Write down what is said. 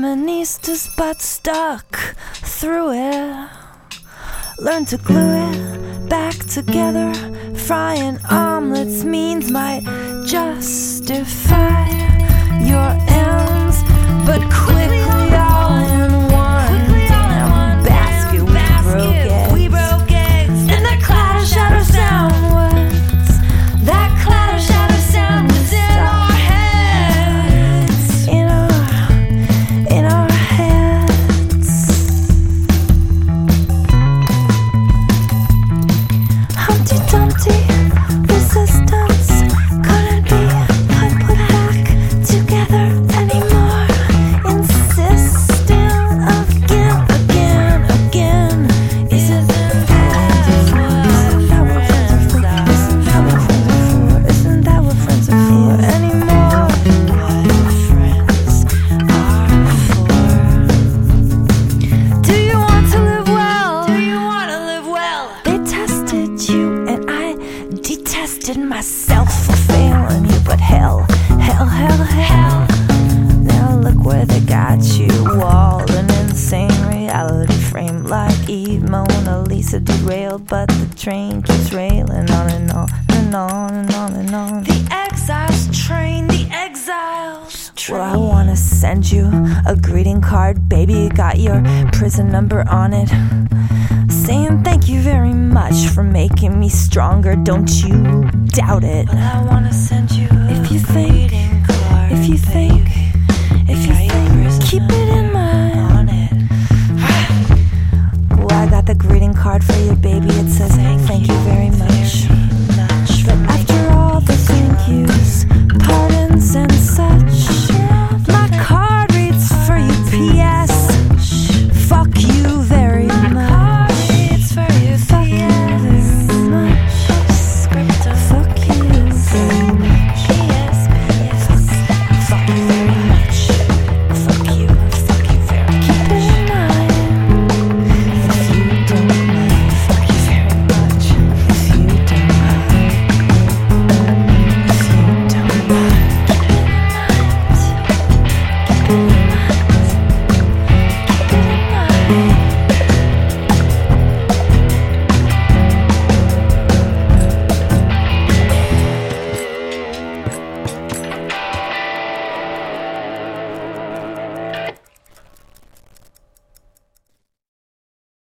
feministas, butt stuck through it. Learn to glue it back together. Frying omelets means might justify your ends, but Look they got you. Walled an insane reality frame like Eve, Mona Lisa derailed, but the train keeps railing on and on and on and on and on. The exiles train, the exiles train. Well, I wanna send you a greeting card, baby. It got your prison number on it. Saying thank you very much for making me stronger. Don't you doubt it. But I wanna send you if you think, if you think, if you think, keep it in mind. Well, I got the greeting card for you, baby. It says thank